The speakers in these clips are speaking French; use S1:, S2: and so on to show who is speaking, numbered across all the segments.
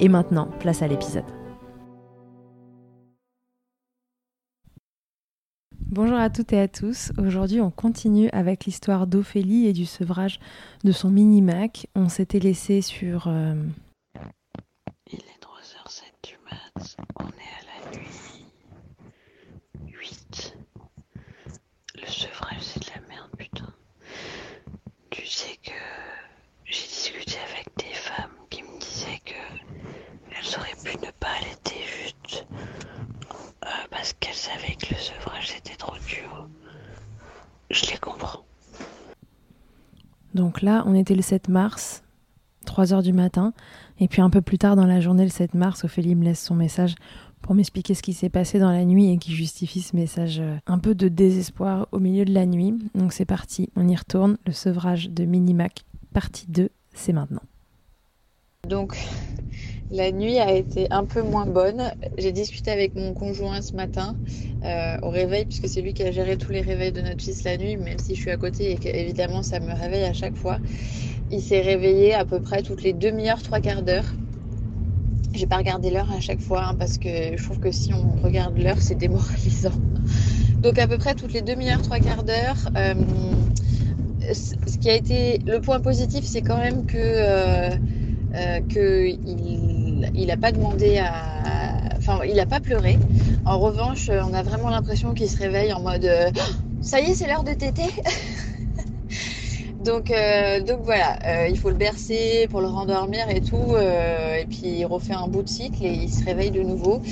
S1: Et maintenant, place à l'épisode. Bonjour à toutes et à tous. Aujourd'hui, on continue avec l'histoire d'Ophélie et du sevrage de son mini-Mac. On s'était laissé sur. Euh,
S2: Il est 3h07 du mat. On est à la nuit 8. Le sevrage, c'est de la merde, putain. Tu sais que j'ai discuté avec des femmes qui me disaient que elles auraient pu ne pas allaiter juste euh, parce qu'elles savaient que le sevrage c'était trop dur. Je les comprends.
S1: Là, on était le 7 mars, 3 heures du matin. Et puis un peu plus tard dans la journée, le 7 mars, Ophélie me laisse son message pour m'expliquer ce qui s'est passé dans la nuit et qui justifie ce message euh, un peu de désespoir au milieu de la nuit. Donc c'est parti, on y retourne. Le sevrage de Minimac, partie 2, c'est maintenant.
S3: Donc la nuit a été un peu moins bonne. J'ai discuté avec mon conjoint ce matin euh, au réveil, puisque c'est lui qui a géré tous les réveils de notre fils la nuit, même si je suis à côté et qu'évidemment ça me réveille à chaque fois. Il s'est réveillé à peu près toutes les demi-heures, trois quarts d'heure. J'ai pas regardé l'heure à chaque fois hein, parce que je trouve que si on regarde l'heure, c'est démoralisant. Donc à peu près toutes les demi-heures, trois quarts d'heure. Euh, ce qui a été le point positif, c'est quand même que euh, qu'il il n'a pas demandé à. Enfin, il n'a pas pleuré. En revanche, on a vraiment l'impression qu'il se réveille en mode euh, Ça y est, c'est l'heure de téter Donc, euh, donc voilà, euh, il faut le bercer pour le rendormir et tout. Euh, et puis il refait un bout de cycle et il se réveille de nouveau.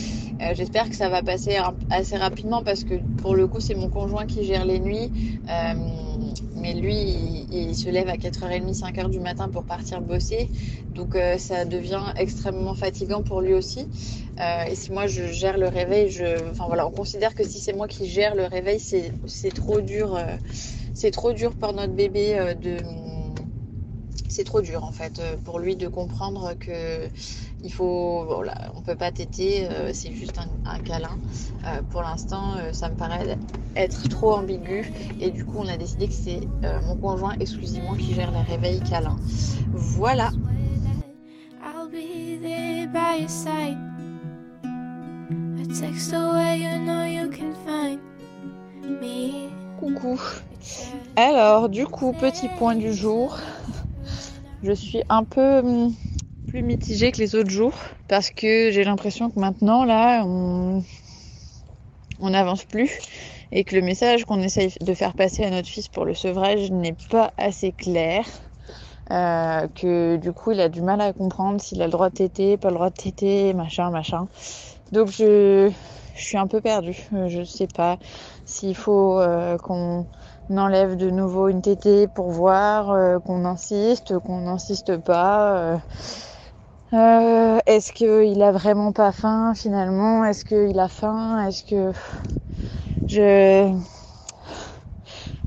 S3: Euh, J'espère que ça va passer assez rapidement parce que pour le coup, c'est mon conjoint qui gère les nuits. Euh, mais lui, il, se lève à 4h30, 5h du matin pour partir bosser. Donc euh, ça devient extrêmement fatigant pour lui aussi. et si moi je gère le réveil, enfin voilà, on considère que si c'est moi qui gère le réveil, c'est trop dur c'est trop dur pour notre bébé euh, de c'est trop dur en fait euh, pour lui de comprendre que il faut voilà on peut pas téter euh, c'est juste un, un câlin. Pour l'instant ça me paraît être trop ambigu. Et du coup on a décidé que c'est mon conjoint exclusivement qui gère les réveils câlins. Voilà. Coucou. Alors, du coup, petit point du jour. Je suis un peu hum, plus mitigée que les autres jours parce que j'ai l'impression que maintenant, là, on n'avance plus et que le message qu'on essaye de faire passer à notre fils pour le sevrage n'est pas assez clair. Euh, que du coup, il a du mal à comprendre s'il a le droit de téter, pas le droit de téter, machin, machin. Donc, je, je suis un peu perdue. Je sais pas s'il faut euh, qu'on enlève de nouveau une tétée pour voir, euh, qu'on insiste, qu'on n'insiste pas. Euh, est-ce qu'il a vraiment pas faim finalement? Est-ce qu'il a faim? Est-ce que je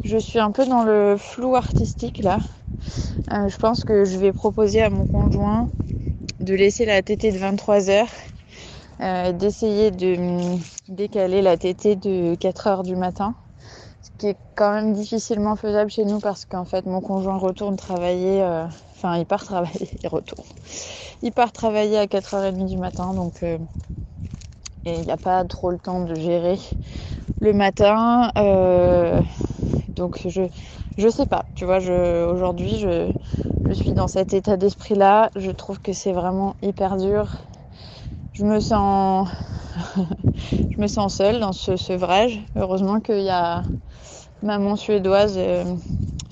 S3: je suis un peu dans le flou artistique là. Euh, je pense que je vais proposer à mon conjoint de laisser la tétée de 23 heures, euh, d'essayer de décaler la tétée de 4 heures du matin qui est quand même difficilement faisable chez nous parce qu'en fait mon conjoint retourne travailler, enfin il part travailler, il retourne. Il part travailler à 4h30 du matin donc euh, et il n'a pas trop le temps de gérer le matin. Euh, donc je je sais pas, tu vois, aujourd'hui je, je suis dans cet état d'esprit là, je trouve que c'est vraiment hyper dur. Je me sens je me sens seule dans ce sevrage. Heureusement qu'il y a maman suédoise euh,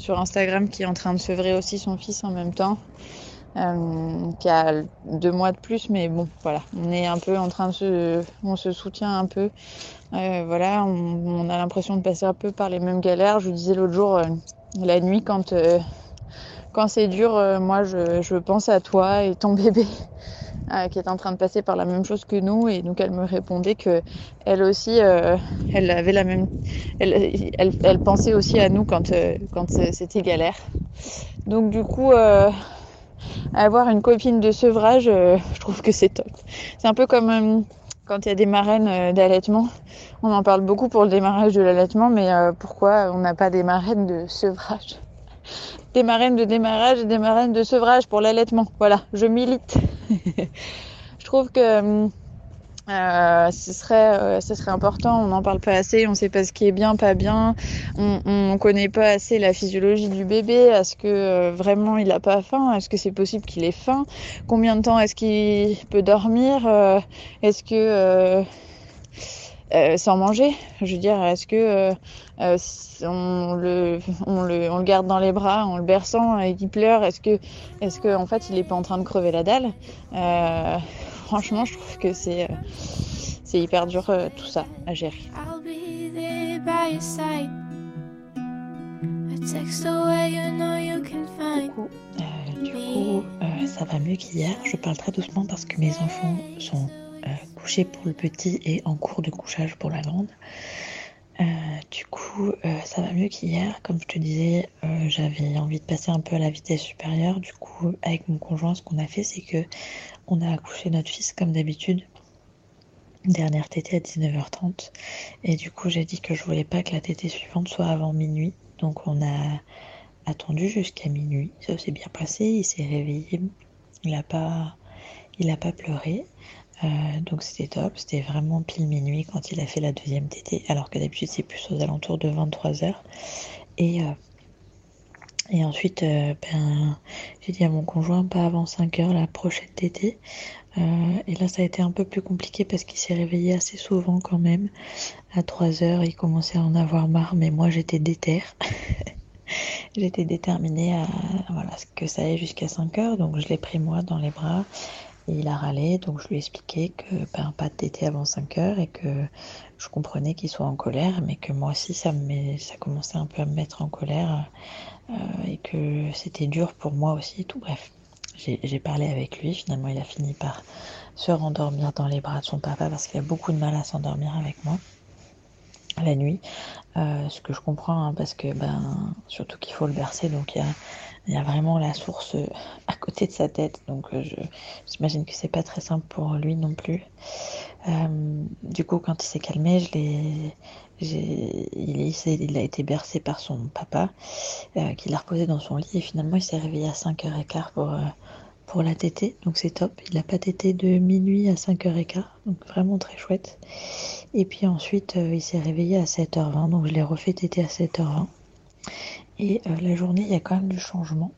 S3: sur Instagram qui est en train de sevrer aussi son fils en même temps. Euh, qui a deux mois de plus, mais bon, voilà, on est un peu en train de se, on se soutient un peu. Euh, voilà, on, a l'impression de passer un peu par les mêmes galères. Je vous disais l'autre jour, euh, la nuit, quand quand c'est dur, moi, je pense à toi et ton bébé euh, qui est en train de passer par la même chose que nous. Et donc elle me répondait que elle aussi euh, elle avait la même elle, elle, pensait aussi à nous quand euh, quand c'était galère. Donc du coup avoir une copine de sevrage je trouve que c'est top. C'est un peu comme quand il y a des marraines d'allaitement. On en parle beaucoup pour le démarrage de l'allaitement mais pourquoi on n'a pas des marraines de sevrage? Des marraines de démarrage et des marraines de sevrage pour l'allaitement. Voilà, je milite. je trouve que euh, ce serait euh, ce serait important. On n'en parle pas assez on sait pas ce qui est bien pas bien. On, on connaît pas assez la physiologie du bébé. Est-ce que euh, vraiment il a pas faim? Est-ce que c'est possible qu'il ait faim? Combien de temps est-ce qu'il peut dormir? Euh, est-ce que euh, sans manger. Je veux dire, est-ce que euh, euh, on, le, on, le, on le garde dans les bras en le berçant et qu'il pleure Est-ce que, est-ce que en fait, il est pas en train de crever la dalle? Euh, Franchement, je trouve que c'est c'est hyper dur tout ça à gérer. Coucou. du coup, ça va mieux qu'hier. Je parle très doucement parce que mes enfants sont euh, couché pour le petit et en cours de couchage pour la grande. Euh, du coup, euh, ça va mieux qu'hier. Comme je te disais, j'avais envie de passer un peu à la vitesse supérieure. Du coup, avec mon conjoint, ce qu'on a fait, c'est que on a accouché notre fils comme d'habitude. Dernière tétée à 19h30. Et du coup, j'ai dit que je voulais pas que la tétée suivante soit avant minuit. Donc, on a attendu jusqu'à minuit. Ça s'est bien passé. Il s'est réveillé. Il a pas, il a pas pleuré. Euh, donc c'était top, c'était vraiment pile minuit quand il a fait la deuxième tétée, alors que d'habitude c'est plus aux alentours de 23 heures. Et, euh, et ensuite, euh, ben, j'ai dit à mon conjoint pas avant 5 heures la prochaine. Euh, et là ça a été un peu plus compliqué parce qu'il s'est réveillé assez souvent quand même. À 3 heures, il commençait à en avoir marre, mais moi j'étais déterre.
S4: J'étais déterminée à voilà, que ça aille jusqu'à 5 heures, donc je l'ai pris moi dans les bras. Et il a râlé, donc je lui ai expliqué que ben, pas de tété avant 5 heures et que je comprenais qu'il soit en colère, mais que moi aussi ça, me ça commençait un peu à me mettre en colère euh, et que c'était dur pour moi aussi, tout bref. J'ai parlé avec lui, finalement il a fini par se rendormir dans les bras de son papa parce qu'il a beaucoup de mal à s'endormir avec moi la nuit. Euh, ce que je comprends hein, parce que ben surtout qu'il faut le bercer donc il y a, vraiment la source à côté de sa tête donc euh, je j'imagine que c'est pas très simple pour lui non plus. Euh, du coup quand il s'est calmé je l'ai il, il, a été bercé par son papa euh, qui l'a reposé dans son lit et finalement il s'est réveillé à 5h15 pour pour la tétée, donc c'est top. Il n'a pas tété de minuit à 5h15, donc vraiment très chouette. Et puis ensuite, euh, il s'est réveillé à 7h20, donc je l'ai refait téter à 7h20. Et euh, la journée, il y a quand même du changement,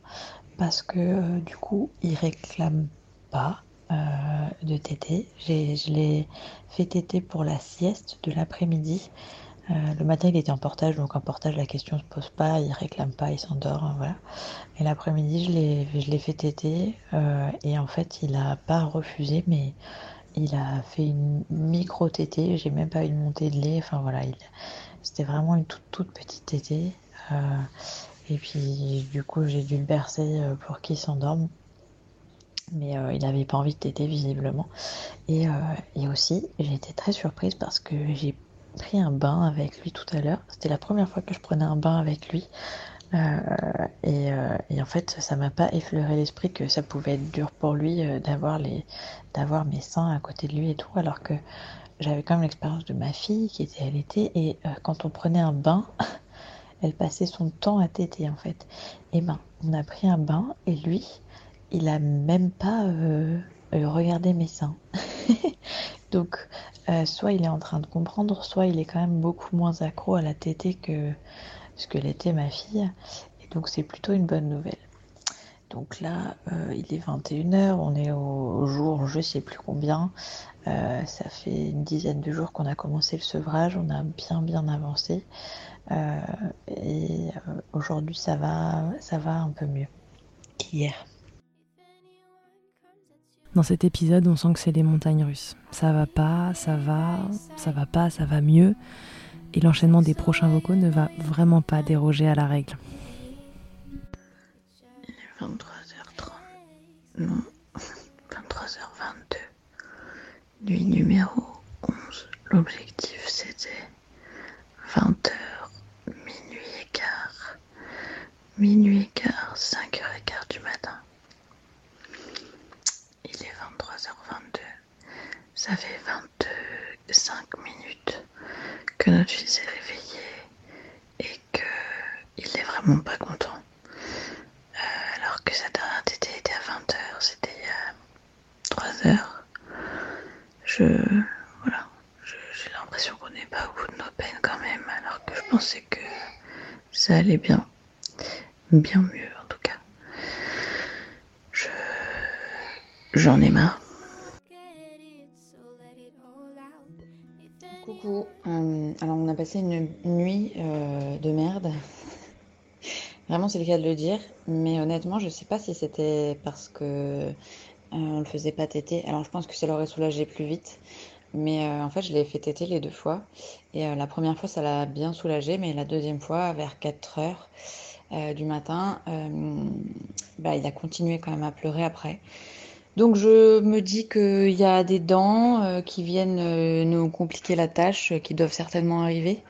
S4: parce que euh, du coup, il réclame pas de tété. Je l'ai fait téter pour la sieste de l'après-midi. Euh, le matin, il était en portage, donc en portage, la question se pose pas, il réclame pas, il s'endort, hein, voilà. Et l'après-midi, je l'ai fait téter, euh, et en fait, il a pas refusé, mais il a fait une micro tétée, j'ai même pas eu une montée de lait, enfin voilà, c'était vraiment une toute, toute petite tétée. Euh, et puis, du coup, j'ai dû le bercer pour qu'il s'endorme. Mais il n'avait pas envie de téter visiblement. Et, et aussi, j'ai été très surprise parce que j'ai pris un bain avec lui tout à l'heure. C'était la première fois que je prenais un bain avec lui. Euh, euh, et, en fait, ça m'a pas effleuré l'esprit que ça pouvait être dur pour lui euh, d'avoir mes seins à côté de lui et tout, alors que j'avais quand même l'expérience de ma fille qui était l'été et quand on prenait un bain, elle passait son temps à téter en fait. Et ben, on a pris un bain et lui, il a même pas regardé mes seins. Donc, euh, soit il est en train de comprendre, soit il est quand même beaucoup moins accro à la tétée que ce que l'était ma fille. Et donc, c'est plutôt une bonne nouvelle. Donc là, euh, il est 21h, on est au, jour je sais plus combien. Euh, ça fait une dizaine de jours qu'on a commencé le sevrage, on a bien bien avancé. et aujourd'hui ça va, ça va un peu mieux qu'hier.
S1: Dans cet épisode, on sent que c'est les montagnes russes. Ça va pas, ça va, ça va pas, ça va mieux. Et l'enchaînement des prochains vocaux ne va vraiment pas déroger à la règle.
S5: Il est 23h30. Non, 23h22. Nuit numéro 11. L'objectif c'était 20h, minuit et quart. Minuit et quart, 5h15 du matin. Ça fait 25 minutes que notre fils est réveillé et qu'il est vraiment pas content. Euh, alors que sa dernière tétée était à 20h, c'était il y a 3 heures. Je. Voilà. J'ai l'impression qu'on n'est pas au bout de nos peines quand même, alors que je pensais que ça allait bien. Bien mieux en tout cas. Je. J'en ai marre.
S4: Euh, alors on a passé une nuit euh, de merde. Vraiment c'est le cas de le dire. Mais honnêtement je sais pas si c'était parce que euh, on le faisait pas téter. Alors je pense que ça l'aurait soulagé plus vite. Mais en fait je l'ai fait téter les deux fois. Et la première fois ça l'a bien soulagé. Mais la deuxième fois vers 4 heures du matin, bah, il a continué quand même à pleurer après. Donc je me dis qu'il y a des dents euh, qui viennent euh, nous compliquer la tâche, euh, qui doivent certainement arriver.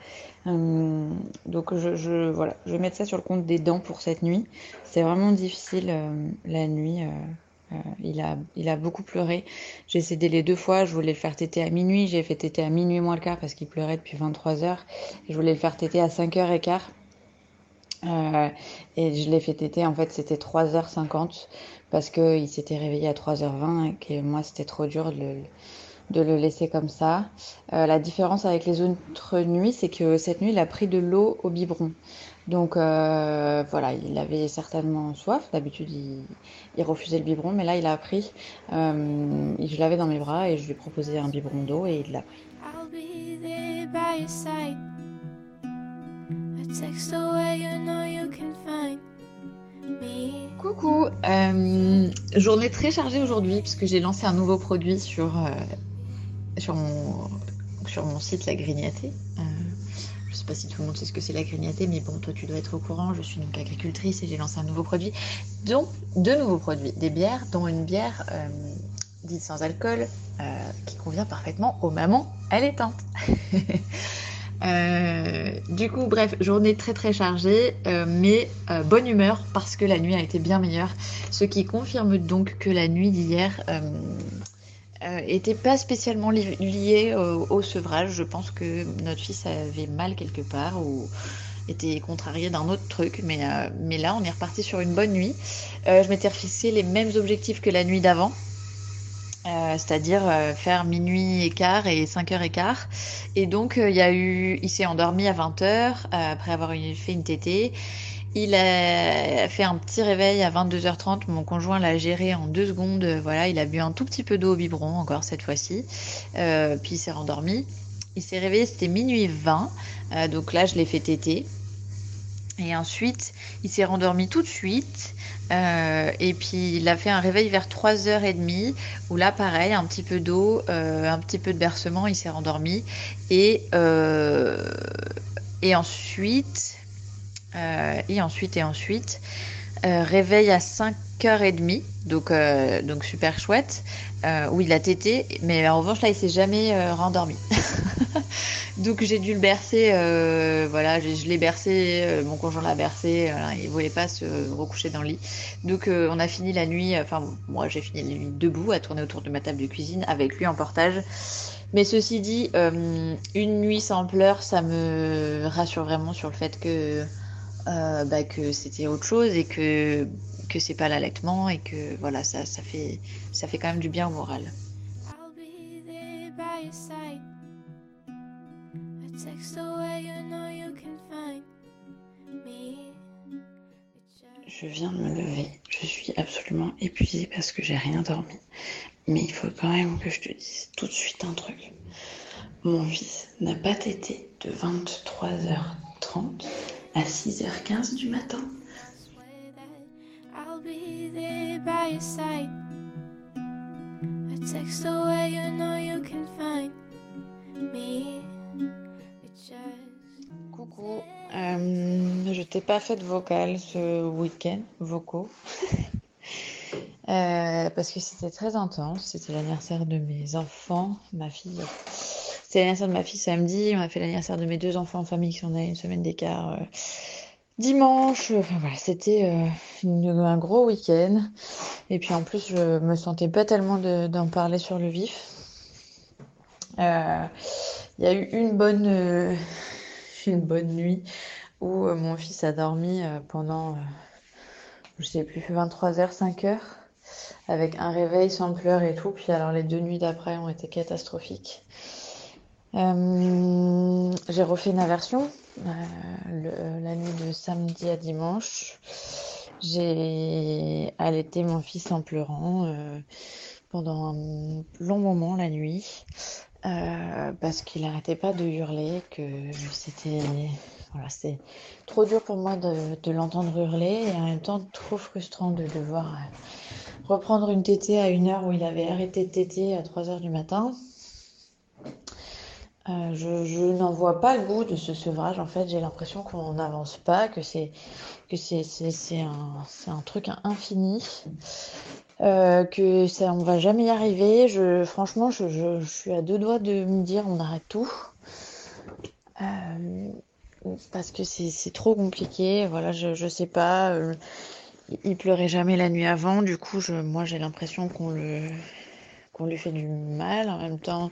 S4: donc je, voilà, je vais mettre ça sur le compte des dents pour cette nuit. C'est vraiment difficile la nuit. il, a, il a beaucoup pleuré. J'ai cédé les deux fois. Je voulais le faire téter à minuit. J'ai fait téter à minuit moins le quart parce qu'il pleurait depuis 23 heures. Je voulais le faire téter à 5h15. et je l'ai fait téter, en fait, c'était 3h50 parce qu'il s'était réveillé à 3h20 et que moi c'était trop dur de le, laisser comme ça. Euh, la différence avec les autres nuits, c'est que cette nuit il a pris de l'eau au biberon. Donc euh, voilà, il avait certainement soif. D'habitude il, refusait le biberon, mais là il a pris. Euh, je l'avais dans mes bras et je lui ai proposé un biberon d'eau et il l'a pris.
S3: Coucou, euh, journée très chargée aujourd'hui puisque j'ai lancé un nouveau produit sur, euh, sur, mon, site La Grignatée. Euh, je ne sais pas si tout le monde sait ce que c'est La Grignatée, mais bon, toi tu dois être au courant. Je suis donc agricultrice et j'ai lancé un nouveau produit, dont deux nouveaux produits, des bières, dont une bière dite sans alcool qui convient parfaitement aux mamans allaitantes. Euh, du coup, bref, journée très très chargée, euh, mais euh, bonne humeur parce que la nuit a été bien meilleure. Ce qui confirme donc que la nuit d'hier n'était pas spécialement liée au, sevrage. Je pense que notre fils avait mal quelque part ou était contrarié d'un autre truc, mais, mais là on est reparti sur une bonne nuit. je m'étais refixé les mêmes objectifs que la nuit d'avant. Euh, c'est-à-dire euh, faire minuit et quart et 5 heures et quart. Et donc, euh, il y a eu, il s'est endormi à 20 heures après avoir fait une tétée. Il a fait un petit réveil à 22h30. Mon conjoint l'a géré en deux secondes. Voilà, il a bu un tout petit peu d'eau au biberon encore cette fois-ci. puis il s'est rendormi. Il s'est réveillé, c'était minuit 20. donc là, je l'ai fait téter. Et ensuite, il s'est rendormi tout de suite. Euh, et puis il a fait un réveil vers 3h30 où là pareil, un petit peu d'eau, euh, un petit peu de bercement, il s'est rendormi. Et, euh, et ensuite, et ensuite, et ensuite, réveil à 5h30, donc, donc super chouette, où il a tété, mais en revanche là il s'est jamais rendormi. Donc j'ai dû le bercer, euh, voilà, je, l'ai bercé, euh, mon conjoint l'a bercé, il il voulait pas se recoucher dans le lit. Donc euh, on a fini la nuit, enfin moi j'ai fini la nuit debout à tourner autour de ma table de cuisine avec lui en portage. Mais ceci dit, une nuit sans pleurs, ça me rassure vraiment sur le fait que, bah, que c'était autre chose et que que c'est pas l'allaitement et que voilà ça, ça fait ça fait quand même du bien au moral.
S2: Je viens de me lever. Je suis absolument épuisée parce que j'ai rien dormi. Mais il faut quand même que je te dise tout de suite un truc. Mon fils n'a pas tété de 23h30 à 6h15 du matin.
S3: Coucou, euh, je t'ai pas fait de vocal ce week-end, vocaux, euh, parce que c'était très intense. C'était l'anniversaire de mes enfants, ma fille. C'était l'anniversaire de ma fille samedi. On a fait l'anniversaire de mes deux enfants en famille qui sont nés une semaine d'écart euh, dimanche. Enfin voilà, c'était un gros week-end. Et puis en plus, je me sentais pas tellement d'en parler sur le vif. Il y a eu une bonne une bonne nuit où euh, mon fils a dormi euh, pendant, euh, je sais plus, 23h, 5h, avec un réveil sans pleurs et tout. Puis alors les deux nuits d'après ont été catastrophiques. J'ai refait une inversion la nuit de samedi à dimanche. J'ai allaité mon fils en pleurant pendant un long moment la nuit. Euh, parce qu'il n'arrêtait pas de hurler, que c'était voilà, c'est trop dur pour moi de, l'entendre hurler et en même temps trop frustrant de devoir euh, reprendre une tétée à une heure où il avait arrêté de téter à 3 heures du matin. Euh, je, n'en vois pas le bout de ce sevrage. En fait, j'ai l'impression qu'on n'avance pas, que c'est que c'est, un, un truc infini. Euh, que ça, on va jamais y arriver. Je, franchement, je, je, je, suis à deux doigts de me dire on arrête tout. Euh, parce que c'est trop compliqué. Voilà, je, je sais pas. Euh, il pleurait jamais la nuit avant. Du coup, je, moi, j'ai l'impression qu'on le qu'on lui fait du mal. En même temps,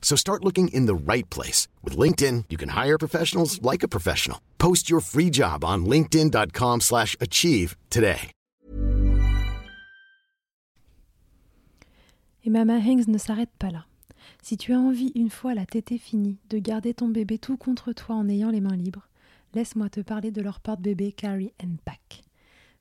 S6: So start looking in the right place. With LinkedIn, you can hire professionals like a professional. Post your free job on linkedin.com slash achieve today.
S1: Et Mama Hanks ne s'arrête pas là. Si tu as envie, une fois la tétée finie, de garder ton bébé tout contre toi en ayant les mains libres, laisse-moi te parler de leur porte-bébé Carrie and Pack.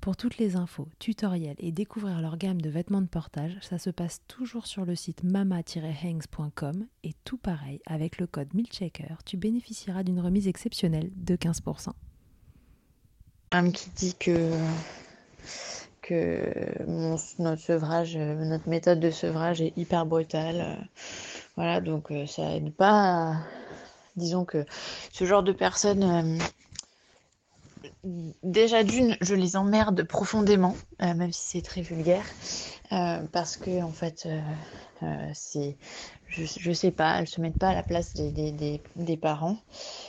S1: Pour toutes les infos, tutoriels et découvrir leur gamme de vêtements de portage, ça se passe toujours sur le site mama-hangs.com et tout pareil, avec le code MILCHECKER, tu bénéficieras d'une remise exceptionnelle de 15%.
S3: Femme qui dit que, que notre sevrage, notre méthode de sevrage est hyper brutale. Voilà, donc euh, ça aide pas. Disons que ce genre de personnes euh, déjà d'une, je les emmerde profondément, euh, même si c'est très vulgaire, euh, parce que en fait, euh, c'est, je, je, sais pas, elles se mettent pas à la place des, parents,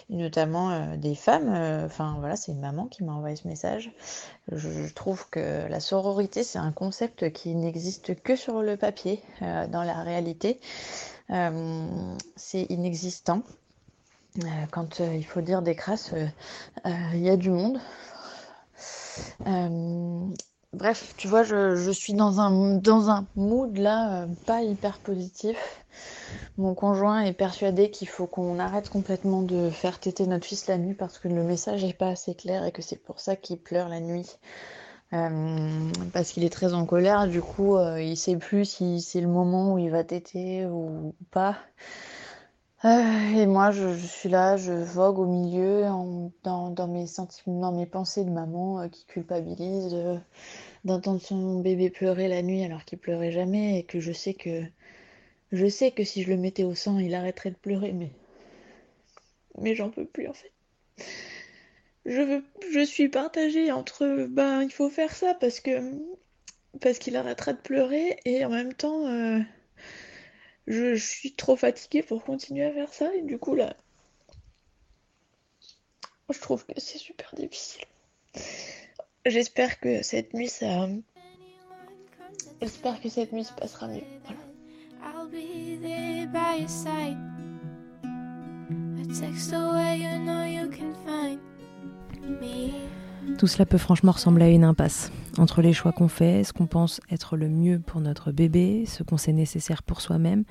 S3: notamment des femmes. Enfin voilà, c'est une maman qui m'a envoyé ce message. Je, trouve que la sororité, c'est un concept qui n'existe que sur le papier. dans la réalité, c'est inexistant. Euh, quand euh, il faut dire des crasses, euh, il y a du monde. bref, tu vois, je, suis dans un, dans un mood là pas hyper positif. Mon conjoint est persuadé qu'il faut qu'on arrête complètement de faire téter notre fils la nuit parce que le message n'est pas assez clair et que c'est pour ça qu'il pleure la nuit. Parce qu'il est très en colère, du coup, euh, il sait plus si c'est le moment où il va téter ou pas. Euh, et moi, je, suis là, je vogue au milieu dans, mes sentiments, dans mes pensées de maman euh, qui culpabilise euh, d'entendre son bébé pleurer la nuit alors qu'il pleurait jamais et que je sais que je sais que si je le mettais au sang, il arrêterait de pleurer, mais mais j'en peux plus en fait. Je veux, je suis partagée entre ben il faut faire ça parce que parce qu'il arrêtera de pleurer et en même temps je, suis trop fatiguée pour continuer à faire ça et du coup là je trouve que c'est super difficile. J'espère que cette nuit ça j'espère que cette nuit se passera mieux. Voilà. I'll be there by side. You know
S1: tout cela peut franchement ressembler à une impasse. Entre les choix qu'on fait, ce qu'on pense être le mieux pour notre bébé, ce qu'on sait nécessaire pour soi-même,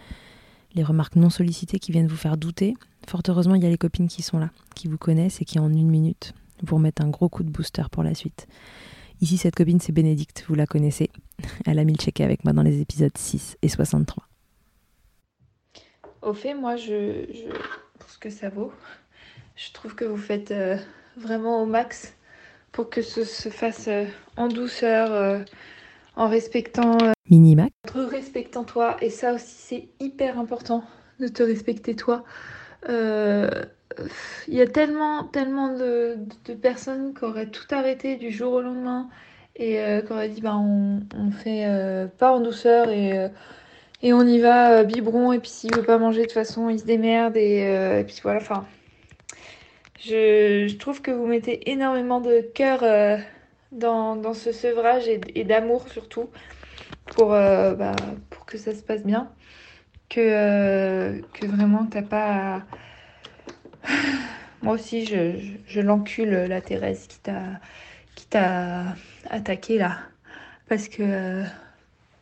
S1: les remarques non sollicitées qui viennent vous faire douter, fort heureusement il y a les copines qui sont là, qui vous connaissent et qui en une minute vous remettent un gros coup de booster pour la suite. Ici cette copine c'est Bénédicte, vous la connaissez. Elle a mis le checker avec moi dans les épisodes 6 et 63.
S7: Au fait, moi je, je pour ce que ça vaut, je trouve que vous faites euh, vraiment au max pour que ce se fasse euh, en douceur, euh, en respectant. Euh,
S1: Minimac.
S7: En respectant toi. Et ça aussi, c'est hyper important de te respecter toi. Il euh, y a tellement, tellement de, de, personnes qui auraient tout arrêté du jour au lendemain et euh, qui auraient dit bah, on, on fait euh, pas en douceur et, et on y va biberon. Et puis s'il veut pas manger, de toute façon, il se démerde. Et, et puis voilà, enfin. Je, trouve que vous mettez énormément de cœur euh, dans, dans, ce sevrage et, d'amour surtout pour, euh, bah, pour que ça se passe bien. Que, euh, que vraiment t'as pas. Moi aussi, je, je, l'encule la Thérèse qui t'a qui t'a attaqué là. Parce que.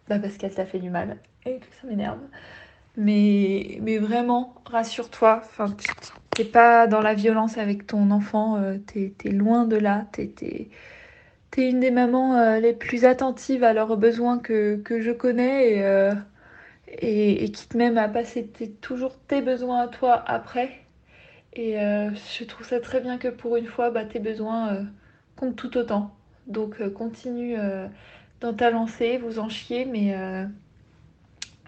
S7: Bah parce qu'elle t'a fait du mal. Et que ça m'énerve. Mais, mais vraiment, rassure-toi. Enfin, t'es pas dans la violence avec ton enfant. Euh, t'es es loin de là. T'es es, es, une des mamans euh, les plus attentives à leurs besoins que, je connais et, euh, et, et, qui te même à passer toujours tes besoins à toi après. Et euh, je trouve ça très bien que pour une fois, bah, tes besoins, compte tout autant. Donc continue dans ta lancée, vous en chiez, mais,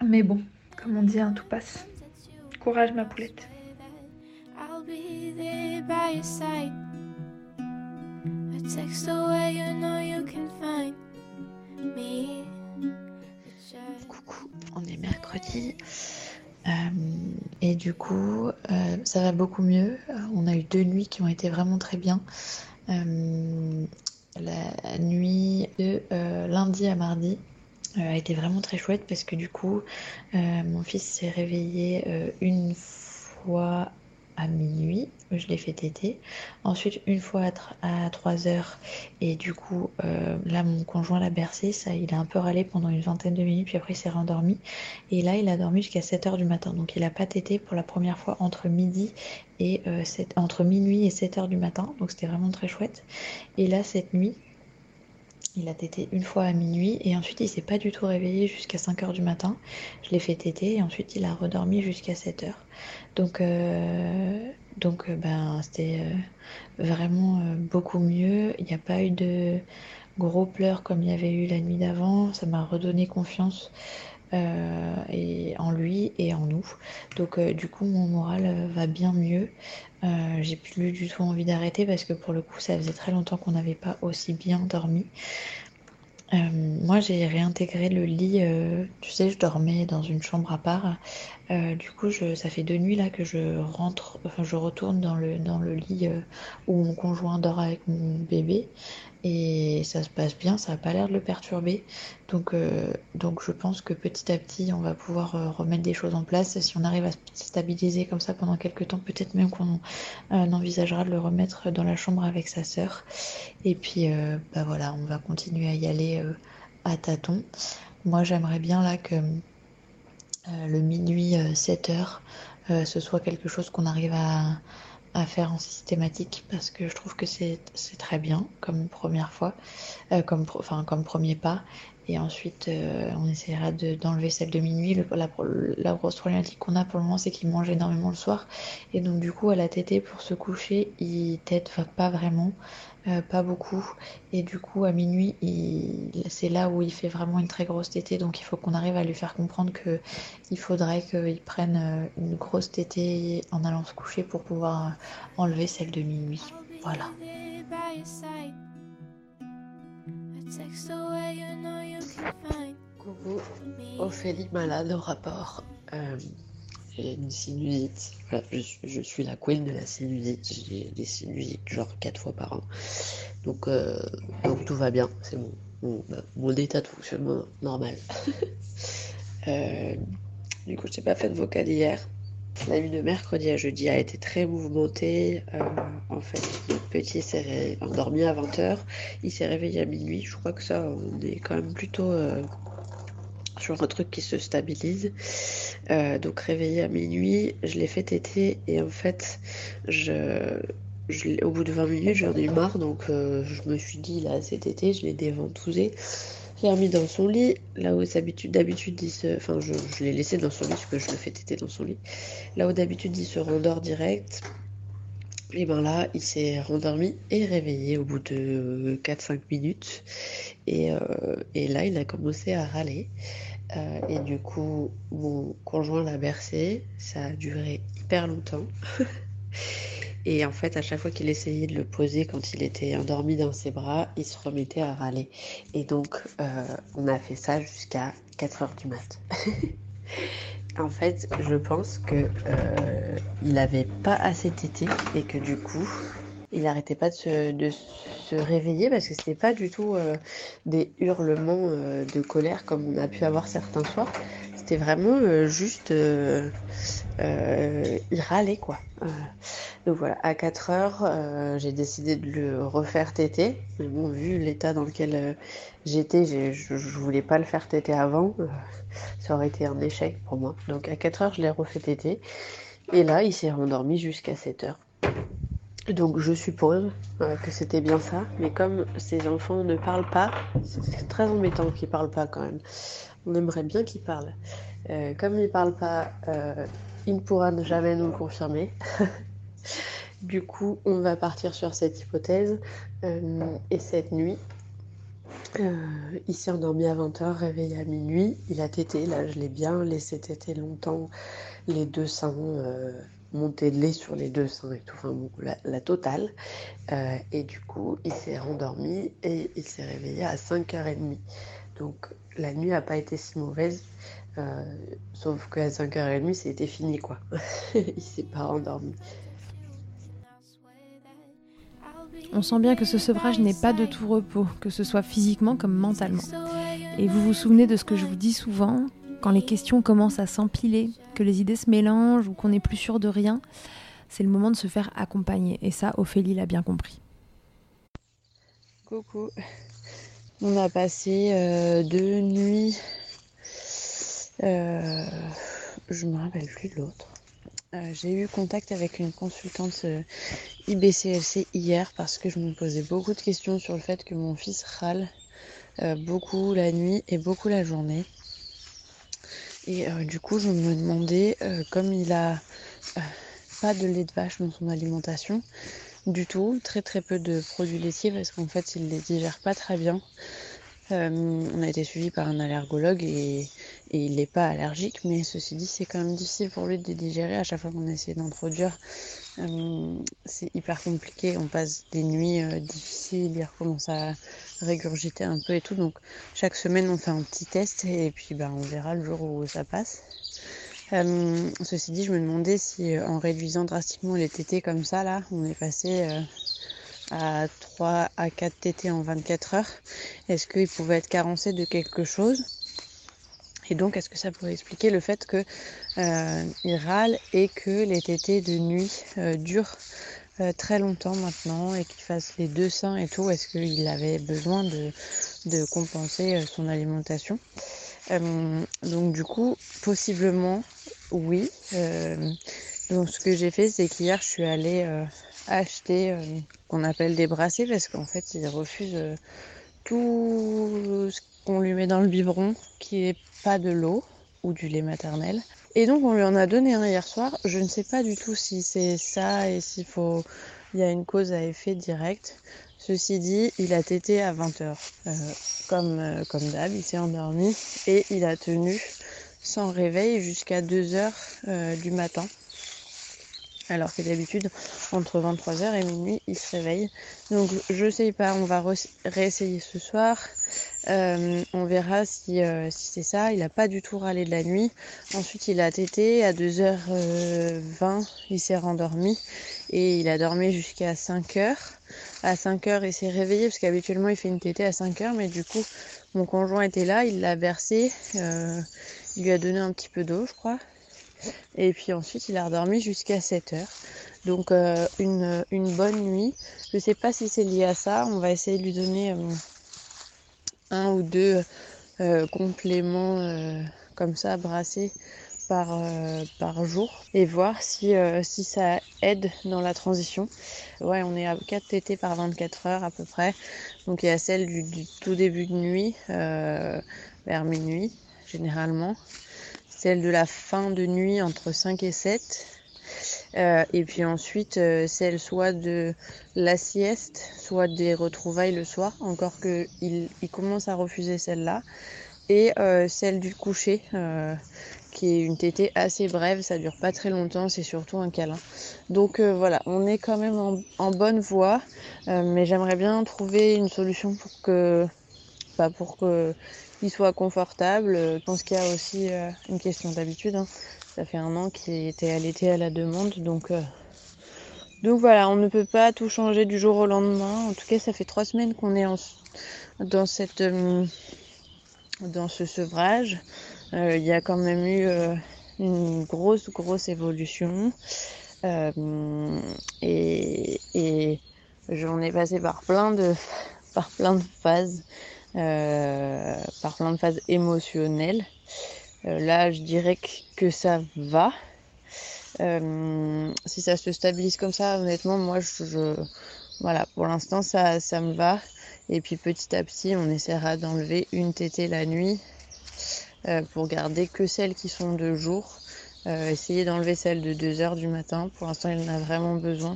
S7: mais bon, comme on dit, hein, tout passe. Courage ma poulette.
S4: Coucou, on est mercredi. Euh, et du coup, euh, ça va beaucoup mieux. On a eu deux nuits qui ont été vraiment très bien. Euh, la nuit de lundi à mardi a été vraiment très chouette parce que du coup, mon fils s'est réveillé une fois minuit, je l'ai fait téter. Ensuite, une fois à, 3 heures, et du coup, euh, là, mon conjoint l'a bercé, ça, il a un peu râlé pendant une vingtaine de minutes, puis après, il s'est rendormi. Et là, il a dormi jusqu'à 7 heures du matin. Donc, il a pas tété pour la première fois entre midi et euh, entre minuit et 7 heures du matin. Donc, c'était vraiment très chouette. Et là, cette nuit, il a tété une fois à minuit et ensuite il s'est pas du tout réveillé jusqu'à 5 heures du matin. Je l'ai fait téter et ensuite il a redormi jusqu'à 7 heures. Donc, euh, donc euh, ben, c'était euh, vraiment beaucoup mieux. Il n'y a pas eu de gros pleurs comme il y avait eu la nuit d'avant. Ça m'a redonné confiance et en lui et en nous. Donc du coup mon moral va bien mieux. j'ai plus du tout envie d'arrêter parce que pour le coup ça faisait très longtemps qu'on n'avait pas aussi bien dormi. Euh, moi, j'ai réintégré le lit. Euh, tu sais, je dormais dans une chambre à part. Euh, du coup, ça fait deux nuits là que je rentre, enfin, je retourne dans le, dans le lit où mon conjoint dort avec mon bébé et ça se passe bien, ça n'a pas l'air de le perturber. Donc, euh, donc je pense que petit à petit, on va pouvoir euh, remettre des choses en place. Si on arrive à se stabiliser comme ça pendant quelques temps, peut-être même qu'on euh, envisagera de le remettre dans la chambre avec sa sœur. Et puis, bah voilà, on va continuer à y aller à tâtons. Moi, j'aimerais bien là que le minuit 7 heures, ce soit quelque chose qu'on arrive à faire en systématique parce que je trouve que c'est très bien comme première fois, euh, comme, enfin, comme premier pas. Et ensuite, euh, on essaiera d'enlever celle de minuit. la, la, grosse problématique qu'on a pour le moment, c'est qu'il mange énormément le soir. Et donc, du coup, à la tétée, pour se coucher, il tète pas vraiment. Euh, pas beaucoup. Et du coup, à minuit, c'est là où il fait vraiment une très grosse tétée. Donc, il faut qu'on arrive à lui faire comprendre que il faudrait qu'il prenne euh, une grosse tétée en allant se coucher pour pouvoir euh, enlever celle de minuit. Voilà.
S2: Coucou, Ophélie malade au rapport une sinusite. je, suis la queen de la sinusite. J'ai des sinusites genre quatre fois par an. Donc, euh, donc tout va bien. C'est mon, mon, mon, état de fonctionnement normal. euh, du coup, je n'ai pas fait de vocal hier. La nuit de mercredi à jeudi a été très mouvementée. Euh, en fait, notre petit s'est endormi à 20h. Il s'est réveillé à minuit. Je crois que ça, on est quand même plutôt sur un truc qui se stabilise. Euh, donc réveillé à minuit, je l'ai fait téter et en fait, je, au bout de 20 minutes, j'en ai eu marre, donc euh, je me suis dit, là, c'est tété, je l'ai déventousé. Je l'ai remis dans son lit, là où d'habitude, d'habitude, il se... Enfin, je, l'ai laissé dans son lit, parce que je le fais téter dans son lit. Là où d'habitude, il se rendort direct. Et ben là, il s'est rendormi et réveillé au bout de 4-5 minutes. Et, euh, et là, il a commencé à râler. Euh, et du coup, mon conjoint l'a bercé. Ça a duré hyper longtemps. et en fait, à chaque fois qu'il essayait de le poser quand il était endormi dans ses bras, il se remettait à râler. Et donc, euh, on a fait ça jusqu'à 4 heures du mat. en fait, je pense que euh, il n'avait pas assez tété et que du coup, il n'arrêtait pas de se, réveiller parce que c'était pas du tout euh, des hurlements euh, de colère comme on a pu avoir certains soirs. C'était vraiment euh, juste. il râlait quoi. donc voilà, à 4 heures, j'ai décidé de le refaire téter. Mais bon, vu l'état dans lequel j'étais, je, je voulais pas le faire téter avant. ça aurait été un échec pour moi. Donc à 4 heures, je l'ai refait téter. Et là, il s'est rendormi jusqu'à 7 heures. Donc je suppose euh, que c'était bien ça, mais comme ces enfants ne parlent pas, c'est très embêtant qu'ils parlent pas quand même. On aimerait bien qu'ils parlent. Euh, comme ils parlent pas, euh, il ne pourra jamais nous le confirmer.
S3: Du coup, on va partir sur cette hypothèse. et cette nuit, il s'est endormi à 20h, réveillé à minuit. Il a tété, là je l'ai bien laissé téter longtemps, les deux seins, monter de lait sur les deux seins et tout, enfin la, totale. et du coup, il s'est rendormi et il s'est réveillé à 5h30. Donc la nuit n'a pas été si mauvaise. Euh, sauf qu'à 5h30, c'était fini quoi. il s'est pas endormi.
S1: On sent bien que ce sevrage n'est pas de tout repos, que ce soit physiquement comme mentalement. Et vous vous souvenez de ce que je vous dis souvent, quand les questions commencent à s'empiler, que les idées se mélangent ou qu'on n'est plus sûr de rien, c'est le moment de se faire accompagner. Et ça, Ophélie l'a bien compris.
S3: Coucou. On a passé euh, deux nuits. Euh, je me rappelle plus de l'autre. Euh, j'ai eu contact avec une consultante IBCLC hier parce que je me posais beaucoup de questions sur le fait que mon fils râle beaucoup la nuit et beaucoup la journée. Et du coup, je me demandais, comme il a pas de lait de vache dans son alimentation, du tout, très très peu de produits laitiers parce qu'en fait il les digère pas très bien. Euh, on a été suivi par un allergologue et, il n'est pas allergique, mais ceci dit c'est quand même difficile pour lui de digérer à chaque fois qu'on essaie d'introduire. Euh, c'est hyper compliqué, on passe des nuits euh, difficiles, il recommence à régurgiter un peu et tout. Donc chaque semaine on fait un petit test et puis ben, on verra le jour où ça passe. Euh, ceci dit, je me demandais si en réduisant drastiquement les TT comme ça, là, on est passé à 3 à 4 TT en 24 heures, est-ce qu'il pouvait être carencé de quelque chose? Et donc, est-ce que ça pourrait expliquer le fait qu'il il râle et que les tétés de nuit durent très longtemps maintenant et qu'il fasse les deux seins et tout? Est-ce qu'il avait besoin de, compenser son alimentation? Donc, du coup, possiblement, oui. Euh, donc ce que j'ai fait, c'est qu'hier, je suis allée euh, acheter euh, qu'on appelle des brassées parce qu'en fait, il refuse tout ce qu'on lui met dans le biberon qui est pas de l'eau ou du lait maternel. Et donc on lui en a donné un hier soir. Je ne sais pas du tout si c'est ça et s'il faut il y a une cause à effet direct. Ceci dit, il a tété à 20h. comme comme d'hab, il s'est endormi et il a tenu sans réveil jusqu'à 2 heures euh, du matin. Alors que d'habitude, entre 23h et minuit, il se réveille. Donc je sais pas, on va réessayer ce soir. Euh, on verra si, euh, si c'est ça. Il n'a pas du tout râlé de la nuit. Ensuite, il a tété à 2h20. Il s'est rendormi et il a dormi jusqu'à 5h. À 5h, il s'est réveillé parce qu'habituellement, il fait une tétée à 5h. Mais du coup, mon conjoint était là. Il l'a versé. Il lui a donné un petit peu d'eau, je crois. Et puis ensuite, il a redormi jusqu'à 7 heures. Donc euh, une, bonne nuit. Je ne sais pas si c'est lié à ça. On va essayer de lui donner euh, un ou deux euh, compléments comme ça brassés par, jour et voir si, si ça aide dans la transition. Ouais, on est à 4 TT par 24 heures à peu près. Donc il y a celle du tout début de nuit vers minuit généralement. Celle de la fin de nuit entre 5 et 7. Euh, et puis ensuite, euh, celle soit de la sieste, soit des retrouvailles le soir, encore qu'il il commence à refuser celle-là. Et euh, celle du coucher, qui est une tétée assez brève, ça dure pas très longtemps, c'est surtout un câlin. Donc voilà, on est quand même en, en bonne voie, mais j'aimerais bien trouver une solution pour que, pas pour que qu'il soit confortable. Je pense qu'il y a aussi euh, une question d'habitude. Hein. Ça fait un an qu'il était allaité à la demande, donc euh, donc voilà, on ne peut pas tout changer du jour au lendemain. En tout cas, ça fait trois semaines qu'on est dans cette euh, dans ce sevrage. Il y a quand même eu une grosse grosse évolution et, et j'en ai passé par plein de par plein de phases. Euh, par plein de phases émotionnelles. Euh, là, je dirais que, ça va. Euh, si ça se stabilise comme ça, honnêtement, moi, je, voilà, pour l'instant, ça, ça me va. Et puis petit à petit, on essaiera d'enlever une tétée la nuit pour garder que celles qui sont de jour. essayer d'enlever celle de 2 heures du matin. Pour l'instant, il en a vraiment besoin.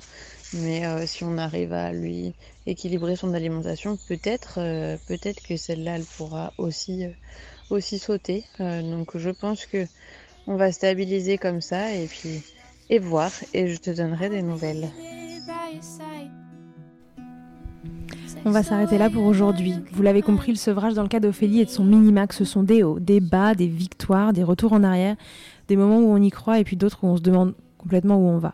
S3: Mais si on arrive à lui équilibrer son alimentation, peut-être peut-être que celle-là, elle pourra aussi, aussi sauter. donc je pense que on va stabiliser comme ça et puis et voir et je te donnerai des nouvelles.
S1: On va s'arrêter là pour aujourd'hui. Vous l'avez compris, le sevrage dans le cas d'Ophélie et de son minimax, ce sont des hauts, des bas, des victoires, des retours en arrière, des moments où on y croit et puis d'autres où on se demande complètement où on va.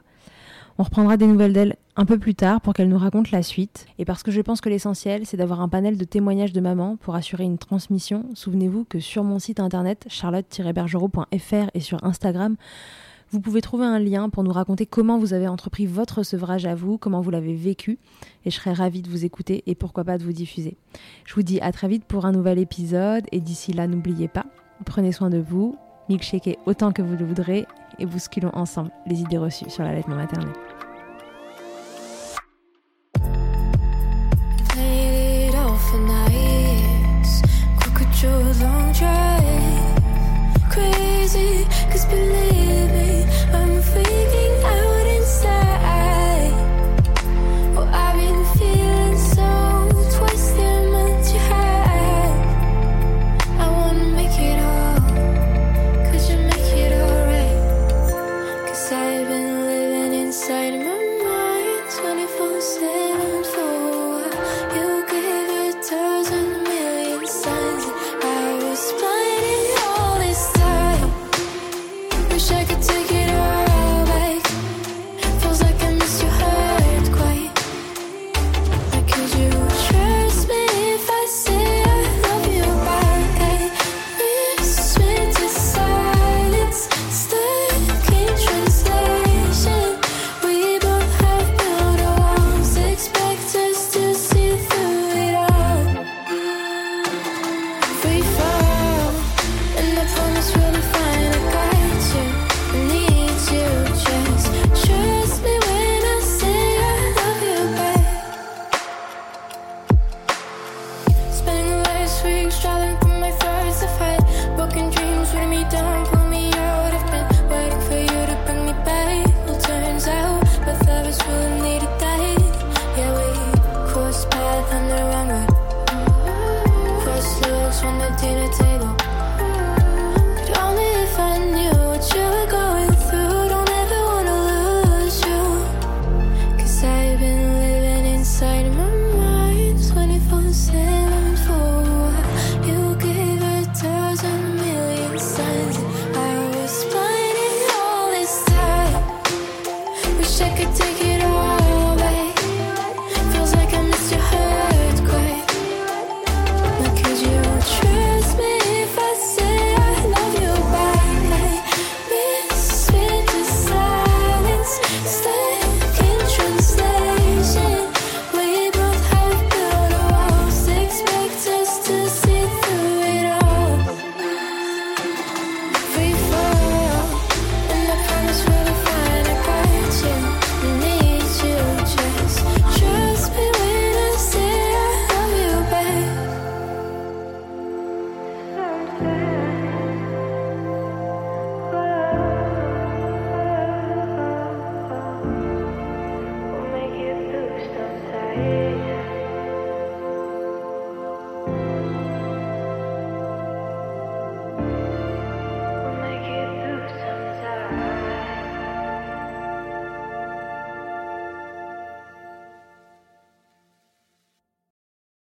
S1: On reprendra des nouvelles d'elle un peu plus tard pour qu'elle nous raconte la suite. Et parce que je pense que l'essentiel, c'est d'avoir un panel de témoignages de maman pour assurer une transmission, souvenez-vous que sur mon site internet charlotte-bergerot.fr et sur Instagram, vous pouvez trouver un lien pour nous raconter comment vous avez entrepris votre sevrage à vous, comment vous l'avez vécu, et je serais ravie de vous écouter et pourquoi pas de vous diffuser. Je vous dis à très vite pour un nouvel épisode, et d'ici là, n'oubliez pas, prenez soin de vous, milkshakez autant que vous le voudrez, et bousculons ensemble les idées reçues sur l'allaitement maternel. try crazy.